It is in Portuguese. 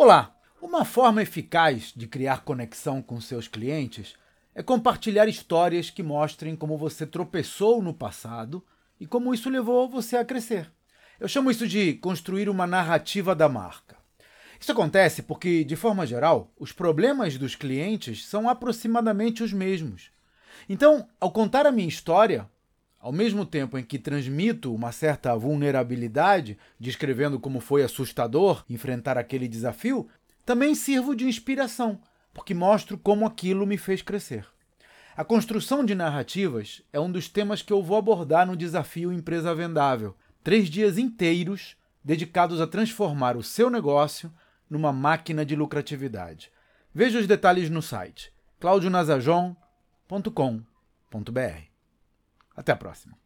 Olá! Uma forma eficaz de criar conexão com seus clientes é compartilhar histórias que mostrem como você tropeçou no passado e como isso levou você a crescer. Eu chamo isso de construir uma narrativa da marca. Isso acontece porque, de forma geral, os problemas dos clientes são aproximadamente os mesmos. Então, ao contar a minha história, ao mesmo tempo em que transmito uma certa vulnerabilidade, descrevendo como foi assustador enfrentar aquele desafio, também sirvo de inspiração, porque mostro como aquilo me fez crescer. A construção de narrativas é um dos temas que eu vou abordar no desafio Empresa Vendável. Três dias inteiros dedicados a transformar o seu negócio numa máquina de lucratividade. Veja os detalhes no site claudionazajon.com.br. Até a próxima.